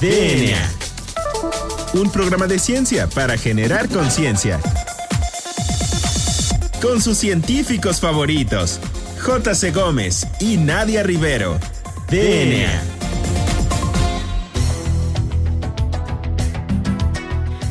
DNA. Un programa de ciencia para generar conciencia. Con sus científicos favoritos, J.C. Gómez y Nadia Rivero. DNA.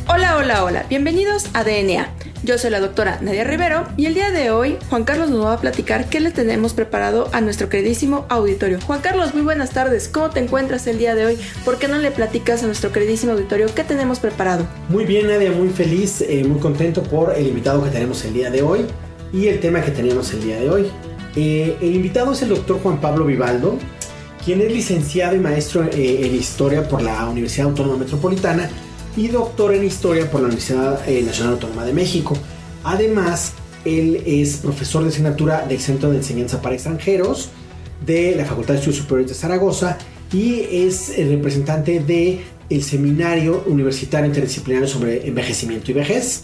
Hola, hola, hola. Bienvenidos a DNA. Yo soy la doctora Nadia Rivero y el día de hoy Juan Carlos nos va a platicar qué le tenemos preparado a nuestro queridísimo auditorio. Juan Carlos, muy buenas tardes. ¿Cómo te encuentras el día de hoy? ¿Por qué no le platicas a nuestro queridísimo auditorio qué tenemos preparado? Muy bien, Nadia, muy feliz, eh, muy contento por el invitado que tenemos el día de hoy y el tema que tenemos el día de hoy. Eh, el invitado es el doctor Juan Pablo Vivaldo, quien es licenciado y maestro eh, en historia por la Universidad Autónoma Metropolitana y doctor en Historia por la Universidad eh, Nacional Autónoma de México. Además, él es profesor de asignatura del Centro de Enseñanza para Extranjeros de la Facultad de Estudios Superiores de Zaragoza y es el representante del el Seminario Universitario Interdisciplinario sobre Envejecimiento y Vejez,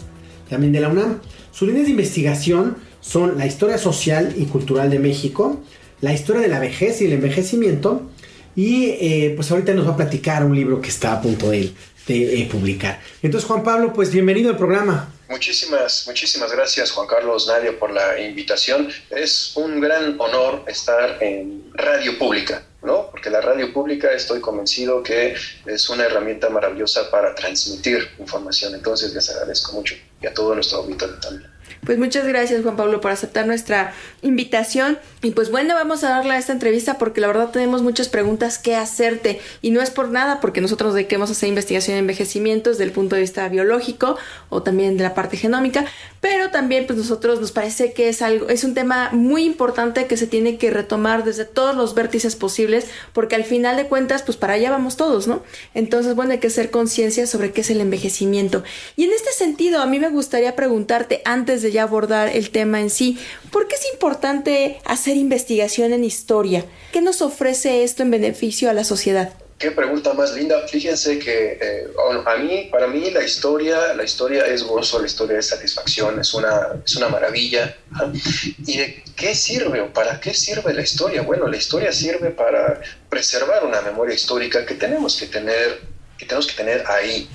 también de la UNAM. Sus líneas de investigación son la historia social y cultural de México, la historia de la vejez y el envejecimiento, y eh, pues ahorita nos va a platicar un libro que está a punto de, de eh, publicar. Entonces, Juan Pablo, pues bienvenido al programa. Muchísimas, muchísimas gracias Juan Carlos Nadia por la invitación. Es un gran honor estar en radio pública, ¿no? Porque la radio pública estoy convencido que es una herramienta maravillosa para transmitir información. Entonces les agradezco mucho y a todo nuestro auditorio también. Pues muchas gracias Juan Pablo por aceptar nuestra invitación. Y pues bueno vamos a darle a esta entrevista porque la verdad tenemos muchas preguntas que hacerte. Y no es por nada porque nosotros dediquemos a hacer investigación en envejecimiento desde el punto de vista biológico o también de la parte genómica. Pero también pues nosotros nos parece que es algo es un tema muy importante que se tiene que retomar desde todos los vértices posibles porque al final de cuentas pues para allá vamos todos no entonces bueno hay que hacer conciencia sobre qué es el envejecimiento. Y en este sentido a mí me gustaría preguntarte antes de ya abordar el tema en sí. ¿Por qué es importante hacer investigación en historia? ¿Qué nos ofrece esto en beneficio a la sociedad? Qué pregunta más linda. Fíjense que eh, a mí, para mí la historia, la historia es gozo, la historia es satisfacción, es una, es una maravilla. ¿Y de qué sirve o para qué sirve la historia? Bueno, la historia sirve para preservar una memoria histórica que tenemos que tener, que tenemos que tener ahí.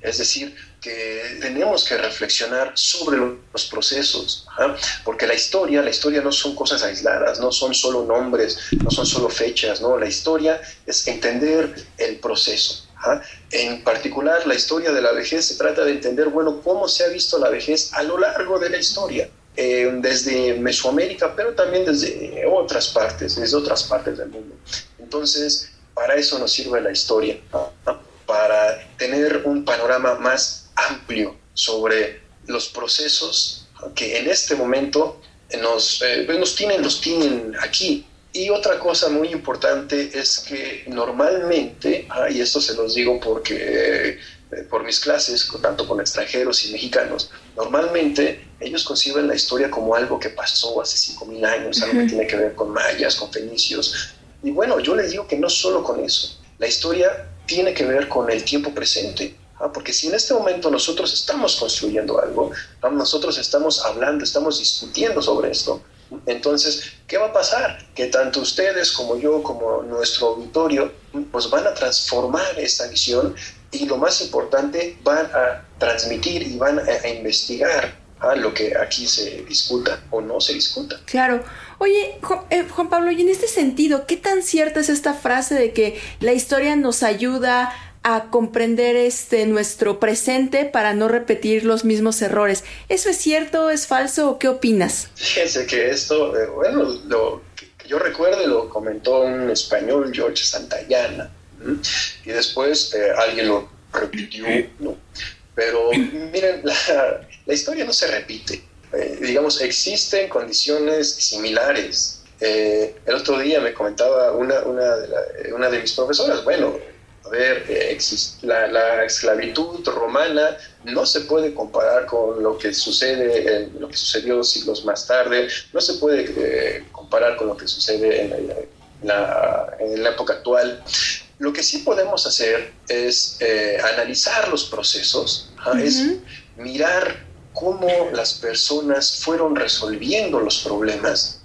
Es decir, que tenemos que reflexionar sobre los procesos, porque la historia, la historia no son cosas aisladas, no son solo nombres, no son solo fechas, no, la historia es entender el proceso. En particular, la historia de la vejez se trata de entender, bueno, cómo se ha visto la vejez a lo largo de la historia, eh, desde Mesoamérica, pero también desde otras partes, desde otras partes del mundo. Entonces, para eso nos sirve la historia, para tener un panorama más amplio sobre los procesos que en este momento nos, eh, nos, tienen, los tienen aquí. Y otra cosa muy importante es que normalmente, ah, y esto se los digo porque eh, por mis clases, tanto con extranjeros y mexicanos, normalmente ellos conciben la historia como algo que pasó hace 5.000 años, algo que tiene que ver con mayas, con fenicios. Y bueno, yo les digo que no solo con eso, la historia tiene que ver con el tiempo presente, ¿ah? porque si en este momento nosotros estamos construyendo algo, nosotros estamos hablando, estamos discutiendo sobre esto, entonces, ¿qué va a pasar? Que tanto ustedes como yo, como nuestro auditorio, pues van a transformar esta visión y lo más importante, van a transmitir y van a, investigar a lo que aquí se discuta o no se discuta. Claro. Oye, eh, Juan Pablo, y en este sentido, ¿qué tan cierta es esta frase de que la historia nos ayuda a comprender este nuestro presente para no repetir los mismos errores. ¿Eso es cierto, es falso o qué opinas? Fíjense que esto, eh, bueno, lo que yo recuerdo lo comentó un español, George Santayana, y después eh, alguien lo repitió, ¿no? Pero miren, la, historia no se repite. Eh, digamos, existen condiciones similares. el otro día me comentaba una, una, de una de mis profesoras, bueno, a ver, eh, la, esclavitud romana no se puede comparar con lo que sucede, lo que sucedió siglos más tarde, no se puede eh, comparar con lo que sucede en la, época actual. Lo que sí podemos hacer es eh, analizar los procesos, es mirar cómo las personas fueron resolviendo los problemas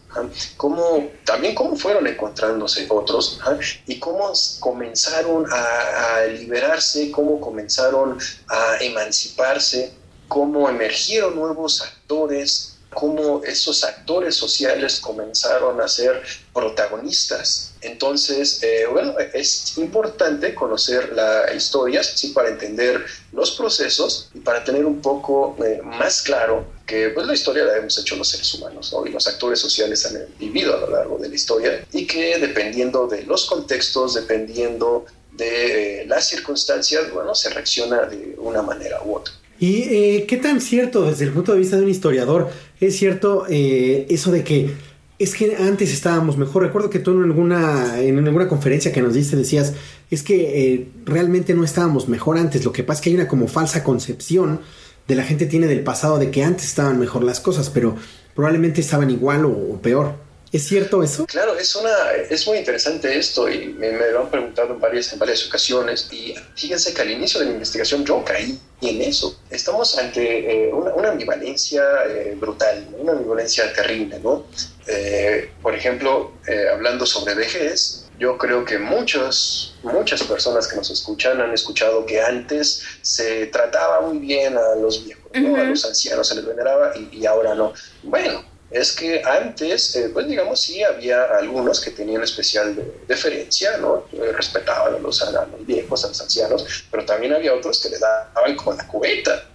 cómo, también cómo fueron encontrándose otros y cómo comenzaron a, a liberarse, cómo comenzaron a emanciparse, cómo emergieron nuevos actores cómo esos actores sociales comenzaron a ser protagonistas. Entonces, eh, bueno, es importante conocer la historia, sí, para entender los procesos y para tener un poco eh, más claro que pues, la historia la hemos hecho los seres humanos y los actores sociales han vivido a lo largo de la historia y que dependiendo de los contextos, dependiendo de eh, las circunstancias, bueno, se reacciona de una manera u otra. ¿Y qué tan cierto desde el punto de vista de un historiador es cierto eh, eso de que es que antes estábamos mejor. Recuerdo que tú en alguna, en alguna conferencia que nos diste decías, es que eh, realmente no estábamos mejor antes. Lo que pasa es que hay una como falsa concepción de la gente tiene del pasado de que antes estaban mejor las cosas, pero probablemente estaban igual o peor. ¿Es cierto eso? Claro, es, una, es muy interesante esto y me, lo han preguntado en varias, en varias ocasiones. Y fíjense que al inicio de la investigación yo caí en eso. Estamos ante eh, una, ambivalencia eh, brutal, una ambivalencia terrible, ¿no? Eh, por ejemplo, hablando sobre vejez, yo creo que muchos, muchas personas que nos escuchan han escuchado que antes se trataba muy bien a los viejos, a los ancianos se les veneraba y, y ahora no. Bueno, es que antes, eh, pues digamos, sí había algunos que tenían especial deferencia, ¿no? Eh, respetaban a los, a viejos, a los ancianos, pero también había otros que le daban como la cubeta.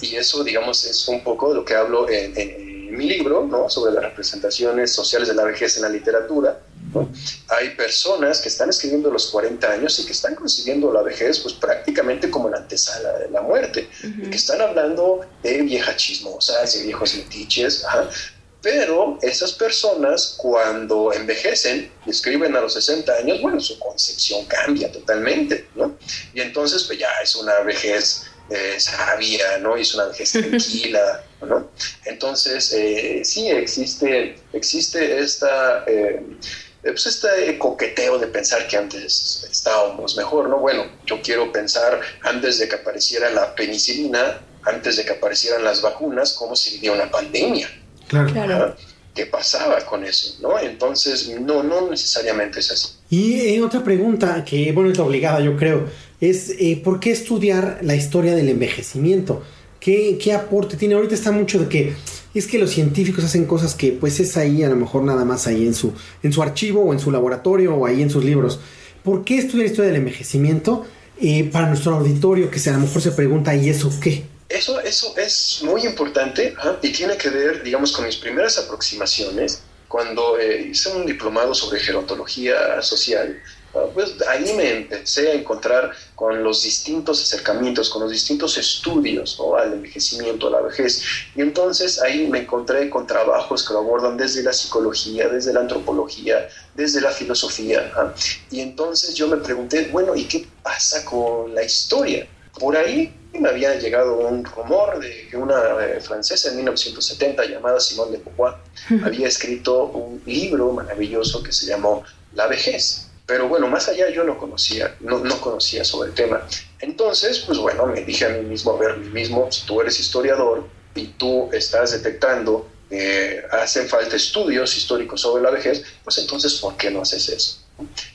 Y eso, digamos, es un poco de lo que hablo en, mi libro, ¿no? Sobre las representaciones sociales de la vejez en la literatura. Hay personas que están escribiendo los 40 años y que están concibiendo la vejez pues prácticamente como la antesala de la muerte, y que están hablando de viejas chismosas, de viejos litiches, pero esas personas cuando envejecen y escriben a los 60 años, bueno, su concepción cambia totalmente, ¿no? Y entonces pues ya es una vejez eh, sabia, ¿no? Y es una vejez tranquila, ¿no? Entonces eh, sí existe, existe esta... Eh, pues este coqueteo de pensar que antes estábamos mejor, ¿no? Bueno, yo quiero pensar antes de que apareciera la penicilina, antes de que aparecieran las vacunas, cómo se vivía una pandemia, Claro. ¿Qué pasaba con eso? ¿no? Entonces, no, no necesariamente es así. Y eh, otra pregunta que, bueno, es obligada, yo creo, es eh, ¿por qué estudiar la historia del envejecimiento? ¿Qué, ¿Qué, aporte tiene? Ahorita está mucho de que es que los científicos hacen cosas que pues es ahí a lo mejor nada más ahí en su, en su archivo o en su laboratorio o ahí en sus libros. ¿Por qué estudiar la historia del envejecimiento? Eh, para nuestro auditorio que se, a lo mejor se pregunta, ¿y eso qué? Eso, eso es muy importante y tiene que ver, digamos, con mis primeras aproximaciones. Cuando eh, hice un diplomado sobre gerontología social, ah, pues ahí me empecé a encontrar con los distintos acercamientos, con los distintos estudios al envejecimiento, a la vejez. Y entonces ahí me encontré con trabajos que lo abordan desde la psicología, desde la antropología, desde la filosofía. Y entonces yo me pregunté, bueno, ¿y qué pasa con la historia? Por ahí me había llegado un rumor de que una eh, francesa en 1970 llamada Simone de Beauvoir había escrito un libro maravilloso que se llamó La vejez. Pero bueno, más allá yo no conocía, no, no conocía sobre el tema. Entonces, pues bueno, me dije a mí mismo, a ver, mí mismo, si tú eres historiador y tú estás detectando que hacen falta estudios históricos sobre la vejez, pues entonces, ¿por qué no haces eso?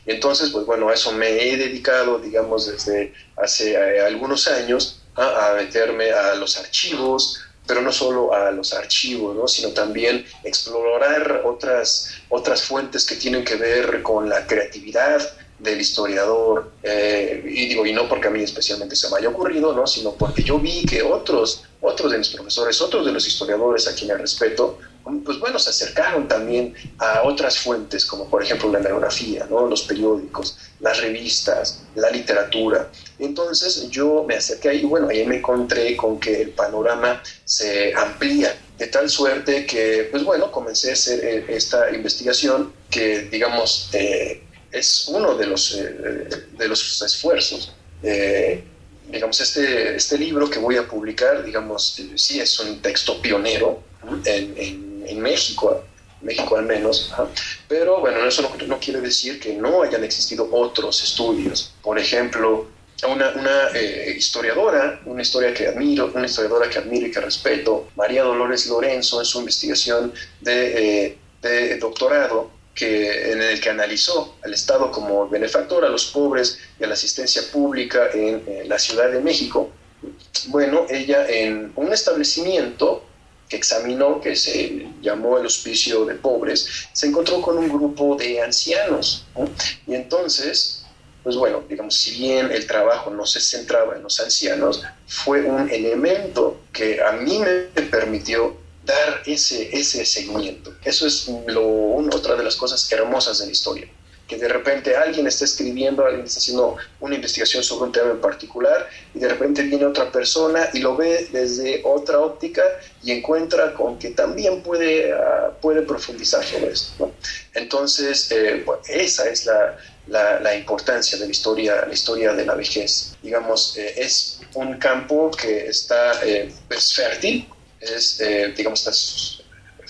Y entonces, pues bueno, a eso me he dedicado, digamos, desde hace eh, algunos años a, meterme a los archivos, pero no solo a los archivos, ¿no? sino también explorar otras, otras fuentes que tienen que ver con la creatividad del historiador, eh, y digo, y no porque a mí especialmente se me haya ocurrido, ¿no? sino porque yo vi que otros, otros de mis profesores, otros de los historiadores a quienes respeto, pues bueno, se acercaron también a otras fuentes, como por ejemplo la biografía, ¿no? los periódicos, las revistas, la literatura. Entonces yo me acerqué ahí y bueno, ahí me encontré con que el panorama se amplía de tal suerte que, pues bueno, comencé a hacer eh, esta investigación que, digamos, eh, es uno de los, eh, de los esfuerzos. digamos, este, este libro que voy a publicar, digamos, sí es un texto pionero en en México, México al menos. Pero bueno, eso no, quiere decir que no hayan existido otros estudios. Por ejemplo, una, una eh, historiadora, una historia que admiro, una historiadora que admiro y que respeto, María Dolores Lorenzo, en su investigación de, eh, de doctorado que, en el que analizó al Estado como benefactor a los pobres y a la asistencia pública en, la Ciudad de México. Bueno, ella en un establecimiento que examinó, que se llamó el Hospicio de Pobres, se encontró con un grupo de ancianos. Y entonces, pues bueno, digamos, si bien el trabajo no se centraba en los ancianos, fue un elemento que a mí me permitió dar ese, ese seguimiento. Eso es lo, otra de las cosas hermosas de la historia que de repente alguien está escribiendo, alguien está haciendo una investigación sobre un tema en particular y de repente viene otra persona y lo ve desde otra óptica y encuentra con que también puede, ah, puede profundizar sobre esto. Entonces, eh, esa es la, la, importancia de la historia, la historia de la vejez. Digamos, eh, es un campo que está eh, pues, fértil, es, eh, digamos,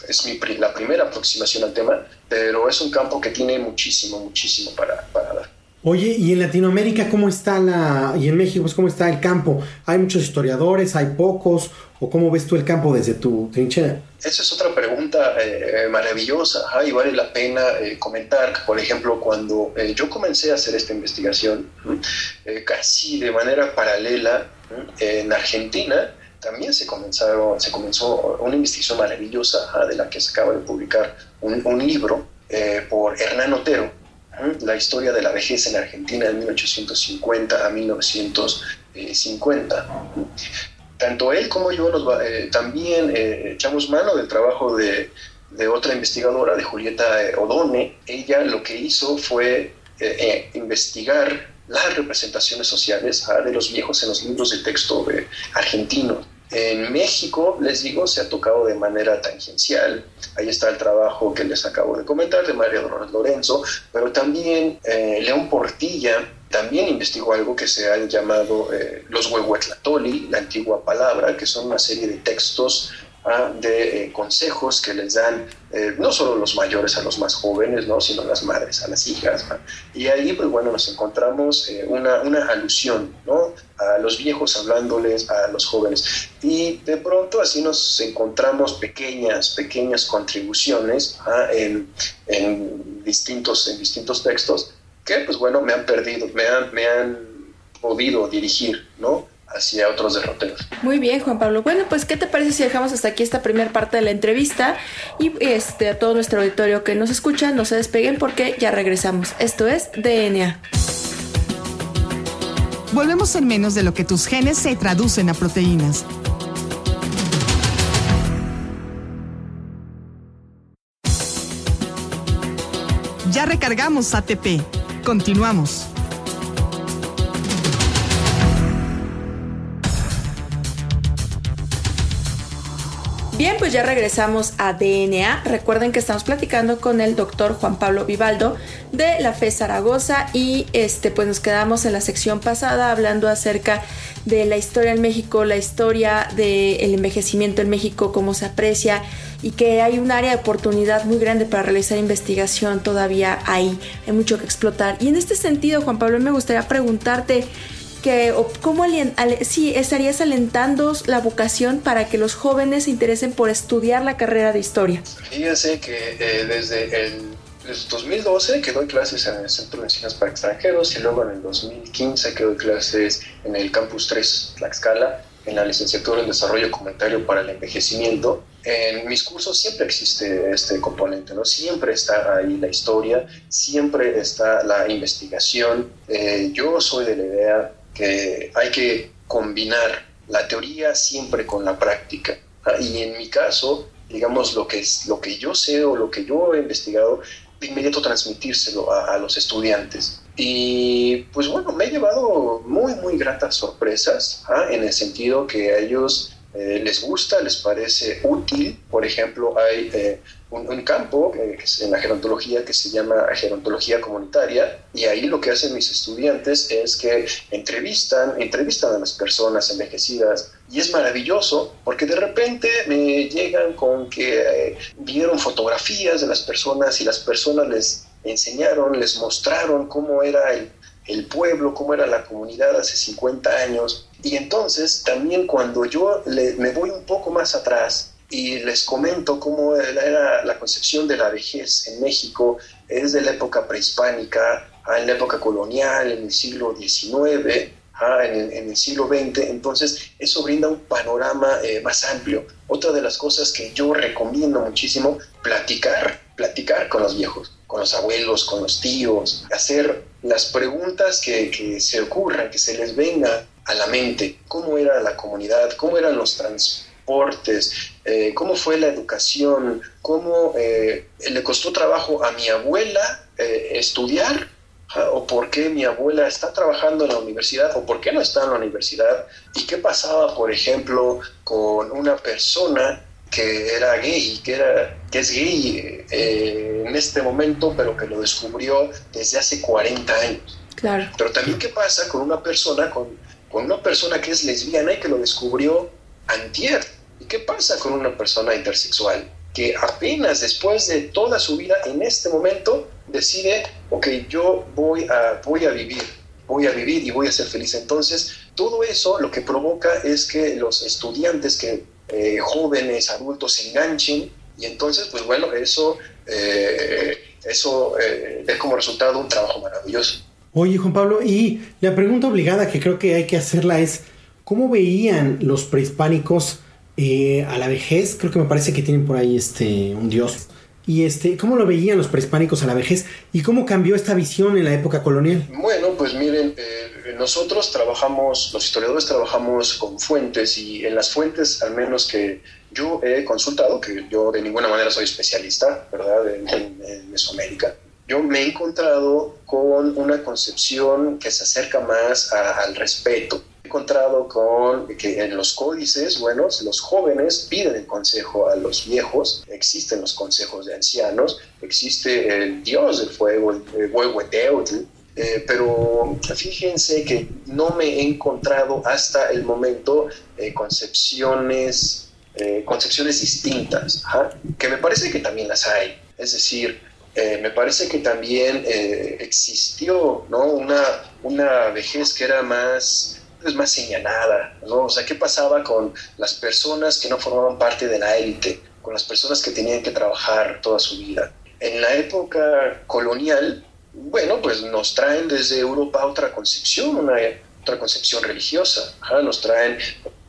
es mi, la primera aproximación al tema, pero es un campo que tiene muchísimo, muchísimo para, para dar. Oye, ¿y en Latinoamérica cómo está la... y en México pues, cómo está el campo? ¿Hay muchos historiadores? ¿Hay pocos? ¿O cómo ves tú el campo desde tu trinchera? Esa es otra pregunta eh, maravillosa y vale la pena eh, comentar que, por ejemplo, cuando yo comencé a hacer esta investigación, casi de manera paralela en Argentina, también se, comenzaron, se comenzó una investigación maravillosa de la que se acaba de publicar un, libro eh, por Hernán Otero, la historia de la vejez en Argentina de 1850 a 1950. Tanto él como yo eh, también eh, echamos mano del trabajo de, otra investigadora, de Julieta Odone. Ella lo que hizo fue investigar las representaciones sociales de los viejos en los libros de texto argentinos en México, les digo, se ha tocado de manera tangencial. Ahí está el trabajo que les acabo de comentar de María Dolores Lorenzo, pero también eh, León Portilla también investigó algo que se han llamado eh, los Huehuetlatoli, la antigua palabra, que son una serie de textos de eh, consejos que les dan eh, no solo los mayores a los más jóvenes, ¿no? sino las madres a las hijas. Y ahí, pues bueno, nos encontramos eh, una, una, alusión ¿no? a los viejos hablándoles a los jóvenes. Y de pronto así nos encontramos pequeñas, pequeñas contribuciones en, en, distintos, en distintos textos que, pues bueno, me han perdido, me han, me han podido dirigir, ¿no? Hacia otros derroteros. Muy bien, Juan Pablo. Bueno, pues ¿qué te parece si dejamos hasta aquí esta primera parte de la entrevista y este a todo nuestro auditorio que nos escucha, no se despeguen porque ya regresamos. Esto es DNA. Volvemos en menos de lo que tus genes se traducen a proteínas. Ya recargamos ATP. Continuamos. Bien, pues ya regresamos a DNA. Recuerden que estamos platicando con el doctor Juan Pablo Vivaldo de la FE Zaragoza y este pues nos quedamos en la sección pasada hablando acerca de la historia en México, la historia del envejecimiento en México, cómo se aprecia y que hay un área de oportunidad muy grande para realizar investigación todavía ahí, hay mucho que explotar. Y en este sentido, Juan Pablo, me gustaría preguntarte ¿cómo estarías alentando la vocación para que los jóvenes se interesen por estudiar la carrera de historia? Fíjense que eh, desde el 2012 que doy clases en el Centro de Enseñanza para Extranjeros y luego en el 2015 que doy clases en el Campus 3 Tlaxcala en la licenciatura en Desarrollo Comentario para el Envejecimiento. En mis cursos siempre existe este componente, ¿no? Siempre está ahí la historia, siempre está la investigación. Eh, yo soy de la idea que hay que combinar la teoría siempre con la práctica. Ah, y en mi caso, digamos, lo que, es, lo que yo sé o lo que yo he investigado, de inmediato transmitírselo a, los estudiantes. Y pues bueno, me he llevado muy, muy gratas sorpresas, ¿ah? en el sentido que a ellos eh, les gusta, les parece útil. Por ejemplo, hay eh, un, campo eh, en la gerontología que se llama gerontología comunitaria y ahí lo que hacen mis estudiantes es que entrevistan, entrevistan a las personas envejecidas y es maravilloso porque de repente me llegan con que vieron fotografías de las personas y las personas les enseñaron, les mostraron cómo era el, el pueblo, cómo era la comunidad hace 50 años. Y entonces también cuando yo me voy un poco más atrás y les comento cómo era la concepción de la vejez en México. Es de la época prehispánica, en la época colonial, en el siglo XIX, en, el, siglo XX, entonces eso brinda un panorama eh, más amplio. Otra de las cosas que yo recomiendo muchísimo, platicar, platicar con los viejos, con los abuelos, con los tíos, hacer las preguntas que, que se ocurran, que se les venga a la mente, cómo era la comunidad, cómo eran los transportes, eh, cómo fue la educación, cómo eh, le costó trabajo a mi abuela estudiar o por qué mi abuela está trabajando en la universidad o por qué no está en la universidad y qué pasaba, por ejemplo, con una persona que era gay, que, era, que es gay eh, en este momento, pero que lo descubrió desde hace 40 años. Claro. Pero también qué pasa con una persona, con, con una persona que es lesbiana y que lo descubrió antier. ¿Y qué pasa con una persona intersexual? que apenas después de toda su vida, en este momento, decide, ok, yo voy a, voy a vivir, voy a vivir y voy a ser feliz. Entonces, todo eso lo que provoca es que los estudiantes, que eh, jóvenes, adultos, se enganchen y entonces, pues bueno, eso, eh, eso eh, es como resultado un trabajo maravilloso. Oye, Juan Pablo, y la pregunta obligada que creo que hay que hacerla es, ¿cómo veían los prehispánicos eh, a la vejez, creo que me parece que tienen por ahí este, un dios. Y este, ¿cómo lo veían los prehispánicos a la vejez y cómo cambió esta visión en la época colonial? Bueno, pues miren, eh, nosotros trabajamos, los historiadores trabajamos con fuentes y en las fuentes, al menos que yo he consultado, que yo de ninguna manera soy especialista, ¿verdad?, en, Mesoamérica, yo me he encontrado con una concepción que se acerca más al respeto, encontrado con que en los códices, bueno, los jóvenes piden el consejo a los viejos, existen los consejos de ancianos, existe el dios del fuego, el Huehueteotl, eh, pero fíjense que no me he encontrado hasta el momento eh, concepciones, eh, concepciones distintas, que me parece que también las hay. Es decir, me parece que también existió ¿no? una, una vejez que era más es más señalada, ¿no? O sea, ¿qué pasaba con las personas que no formaban parte de la élite, con las personas que tenían que trabajar toda su vida? En la época colonial, bueno, pues nos traen desde Europa otra concepción, una, otra concepción religiosa, nos traen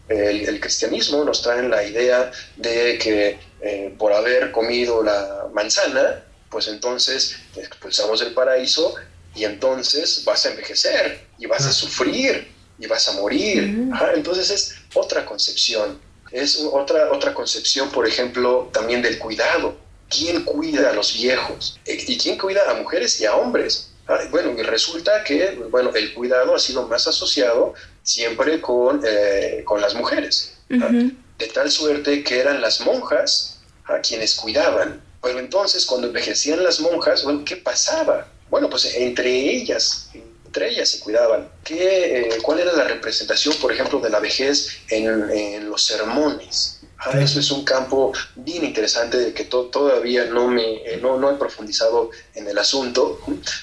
el, cristianismo, nos traen la idea de que eh, por haber comido la manzana, pues entonces te expulsamos del paraíso y entonces vas a envejecer y vas a sufrir y vas a morir. entonces es otra concepción. Es otra, otra concepción, por ejemplo, también del cuidado. ¿Quién cuida a los viejos? Eh, ¿Y quién cuida a mujeres y a hombres? bueno, y resulta que bueno, el cuidado ha sido más asociado siempre con, eh, con las mujeres. De tal suerte que eran las monjas a quienes cuidaban. Pero entonces, cuando envejecían las monjas, bueno, ¿qué pasaba? Bueno, pues entre ellas entre ellas se cuidaban. ¿Qué, eh, ¿Cuál era la representación, por ejemplo, de la vejez en, los sermones? Ah, eso es un campo bien interesante que todavía no, me, eh, no, no, he profundizado en el asunto,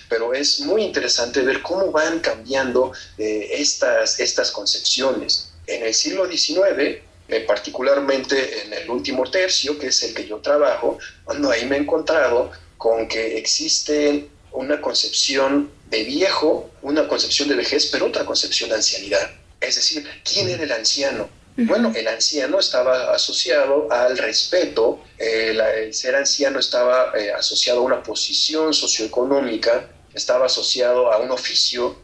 pero es muy interesante ver cómo van cambiando eh, estas, estas concepciones. En el siglo XIX, particularmente en el último tercio, que es el que yo trabajo, cuando ahí me he encontrado con que existe una concepción de viejo, una concepción de vejez, pero otra concepción de ancianidad. Es decir, ¿quién era el anciano? Bueno, el anciano estaba asociado al respeto, el ser anciano estaba eh, asociado a una posición socioeconómica, estaba asociado a un oficio,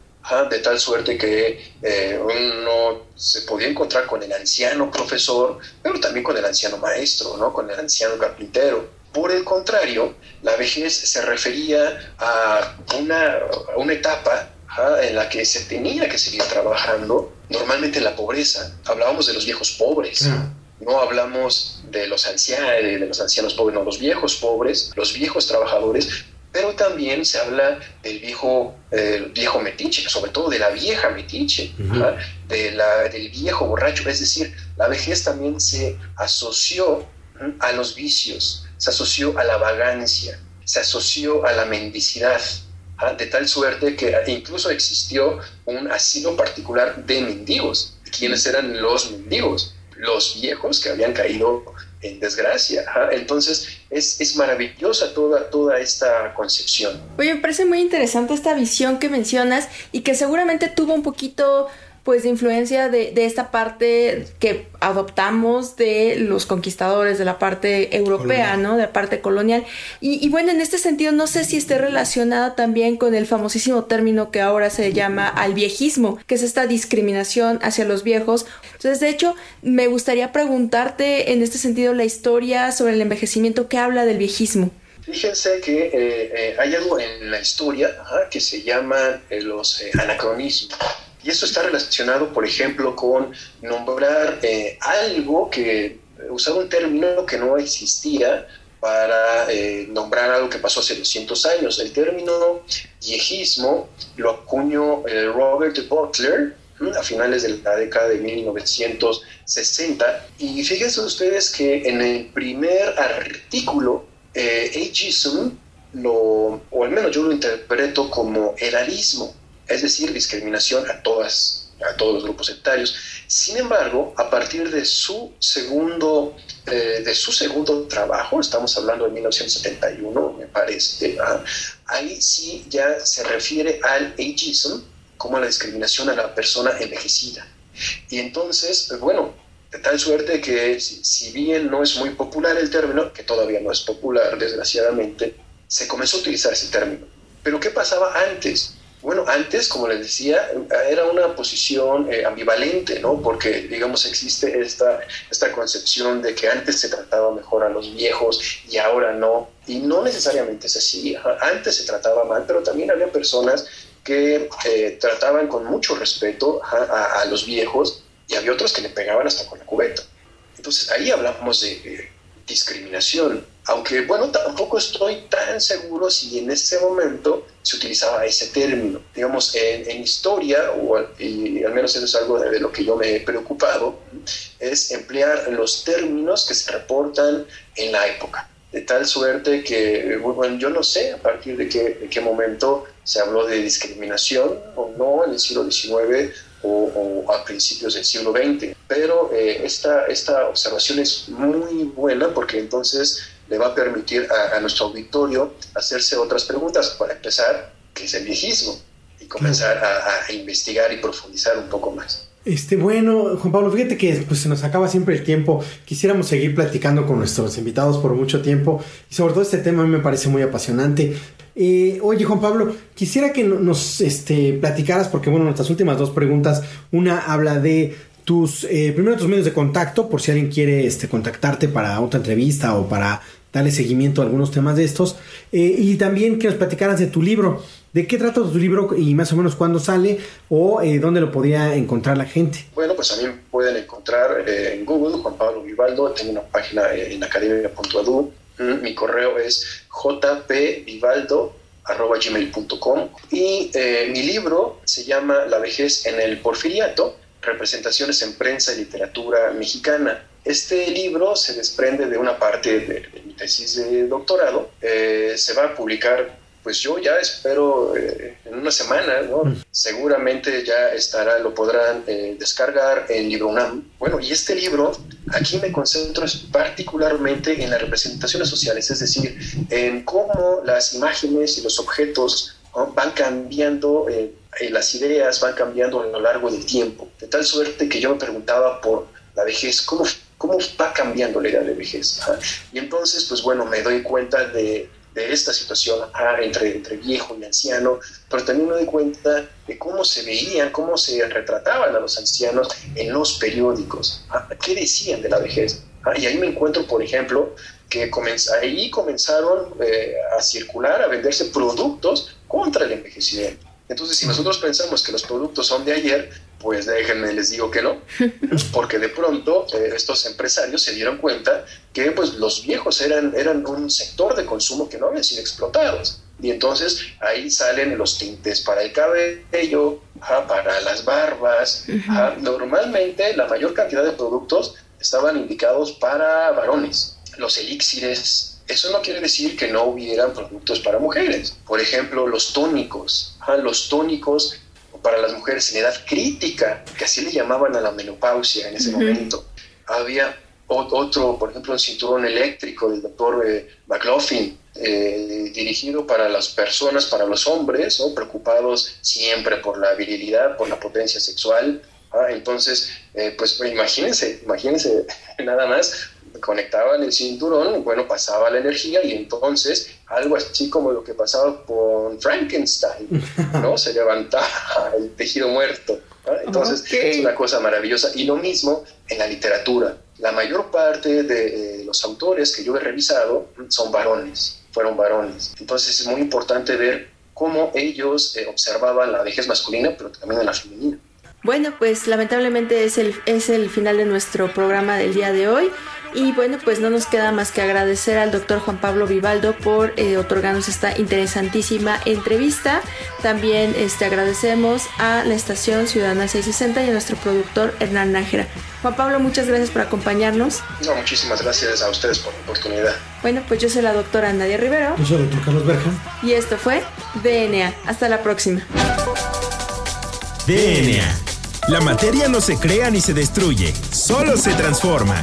de tal suerte que eh, uno se podía encontrar con el anciano profesor, pero también con el anciano maestro, ¿no? con el anciano carpintero. Por el contrario, la vejez se refería a una, una etapa en la que se tenía que seguir trabajando, normalmente en la pobreza. Hablábamos de los viejos pobres. No hablamos de los ancianos, de los ancianos pobres, no, los viejos pobres, los viejos trabajadores, pero también se habla del viejo, viejo metiche, sobre todo de la vieja metiche, de la, del viejo borracho. Es decir, la vejez también se asoció a los vicios, se asoció a la vagancia, se asoció a la mendicidad, ¿ah? de tal suerte que incluso existió un asilo particular de mendigos. ¿Quiénes eran los mendigos? Los viejos que habían caído en desgracia. Entonces es, es, maravillosa toda, toda esta concepción. Oye, me parece muy interesante esta visión que mencionas y que seguramente tuvo un poquito pues de influencia de, de, esta parte que adoptamos de los conquistadores, de la parte europea, ¿no? De la parte colonial. Y, y, bueno, en este sentido, no sé si esté relacionada también con el famosísimo término que ahora se llama alviejismo, que es esta discriminación hacia los viejos. Entonces, de hecho, me gustaría preguntarte en este sentido la historia sobre el envejecimiento que habla del viejismo. Fíjense que eh, eh, hay algo en la historia que se llama eh, los anacronismos. Y eso está relacionado, por ejemplo, con nombrar eh, algo que, usar un término que no existía para eh, nombrar algo que pasó hace 200 años. El término viejismo lo acuñó eh, Robert Butler a finales de la década de 1960. Y fíjense ustedes que en el primer artículo, ageism, lo, o al menos yo lo interpreto como edadismo es decir, discriminación a todas a todos los grupos etarios. Sin embargo, a partir de su segundo, eh, de su segundo trabajo, estamos hablando de 1971, me parece, ahí sí ya se refiere al ageism como la discriminación a la persona envejecida. Y entonces, bueno, de tal suerte que si bien no es muy popular el término, que todavía no es popular, desgraciadamente, se comenzó a utilizar ese término. Pero ¿qué pasaba antes? Bueno, antes, como les decía, era una posición eh, ambivalente, ¿no? Porque, digamos, existe esta, esta concepción de que antes se trataba mejor a los viejos y ahora no. Y no necesariamente es así. Antes se trataba mal, pero también había personas que eh, trataban con mucho respeto a, los viejos y había otros que le pegaban hasta con la cubeta. Entonces, ahí hablamos de discriminación aunque bueno, tampoco estoy tan seguro si en ese momento se utilizaba ese término. Digamos, en, historia, o, y al menos eso es algo de, lo que yo me he preocupado, es emplear los términos que se reportan en la época. De tal suerte que, bueno, yo no sé a partir de qué, qué momento se habló de discriminación o no en el siglo XIX o, a principios del siglo XX. Pero eh, esta, esta observación es muy buena porque entonces le va a permitir a, nuestro auditorio hacerse otras preguntas. Para empezar, ¿qué es el viejismo? Y comenzar a, investigar y profundizar un poco más. Este, bueno, Juan Pablo, fíjate que pues, se nos acaba siempre el tiempo. Quisiéramos seguir platicando con nuestros invitados por mucho tiempo. Y sobre todo este tema a mí me parece muy apasionante. Eh, oye, Juan Pablo, quisiera que nos este, platicaras, porque bueno, nuestras últimas dos preguntas, una habla de tus, eh, primero tus medios de contacto, por si alguien quiere este, contactarte para otra entrevista o para darle seguimiento a algunos temas de estos. Eh, y también que nos platicaras de tu libro. ¿De qué trata tu libro y más o menos cuándo sale o eh, dónde lo podría encontrar la gente? Bueno, pues también pueden encontrar eh, en Google Juan Pablo Vivaldo. Tengo una página en academia.edu. Mm, mi correo es jpvivaldo.gmail.com y mi libro se llama La vejez en el porfiriato, representaciones en prensa y literatura mexicana. Este libro se desprende de una parte de, mi tesis de doctorado. Eh, se va a publicar, pues yo ya espero eh, en una semana, ¿no? Mm. Seguramente ya estará, lo podrán eh, descargar en Libro UNAM. Bueno, y este libro, aquí me concentro particularmente en las representaciones sociales, es decir, en cómo las imágenes y los objetos van cambiando las ideas van cambiando a lo largo del tiempo, de tal suerte que yo me preguntaba por la vejez, ¿cómo cómo va cambiando la edad de vejez. Y entonces, pues bueno, me doy cuenta de, de esta situación entre, entre viejo y anciano, pero también me doy cuenta de cómo se veían, cómo se retrataban a los ancianos en los periódicos, qué decían de la vejez. Y ahí me encuentro, por ejemplo, que ahí comenzaron eh, a circular, a venderse productos contra el envejecimiento. Entonces, si nosotros pensamos que los productos son de ayer, pues déjenme, les digo que no, porque de pronto eh, estos empresarios se dieron cuenta que pues los viejos eran, eran un sector de consumo que no habían sido explotados. Y entonces ahí salen los tintes para el cabello, para las barbas. Normalmente la mayor cantidad de productos estaban indicados para varones. Los elixires, eso no quiere decir que no hubieran productos para mujeres. Por ejemplo, los tónicos. los tónicos para las mujeres en edad crítica, que así le llamaban a la menopausia en ese momento. Había otro, por ejemplo, un cinturón eléctrico del doctor eh, McLaughlin, eh, dirigido para las personas, para los hombres, preocupados siempre por la virilidad, por la potencia sexual. ¿ah? Entonces, eh, pues imagínense, imagínense nada más, conectaban el cinturón, bueno, pasaba la energía y entonces algo así como lo que pasaba con Frankenstein, ¿no? Se levantaba el tejido muerto. Entonces, es una cosa maravillosa. Y lo mismo en la literatura. La mayor parte de eh, los autores que yo he revisado son varones, fueron varones. Entonces es muy importante ver cómo ellos eh, observaban la vejez masculina, pero también la femenina. Bueno, pues lamentablemente es el, es el final de nuestro programa del día de hoy. Y bueno, pues no nos queda más que agradecer al doctor Juan Pablo Vivaldo por eh, otorgarnos esta interesantísima entrevista. También este, agradecemos a la estación Ciudadana 660 y a nuestro productor Hernán Nájera. Juan Pablo, muchas gracias por acompañarnos. No, muchísimas gracias a ustedes por la oportunidad. Bueno, pues yo soy la doctora Nadia Rivero. Yo soy el doctor Carlos Berja. Y esto fue DNA. Hasta la próxima. DNA. La materia no se crea ni se destruye, solo se transforma.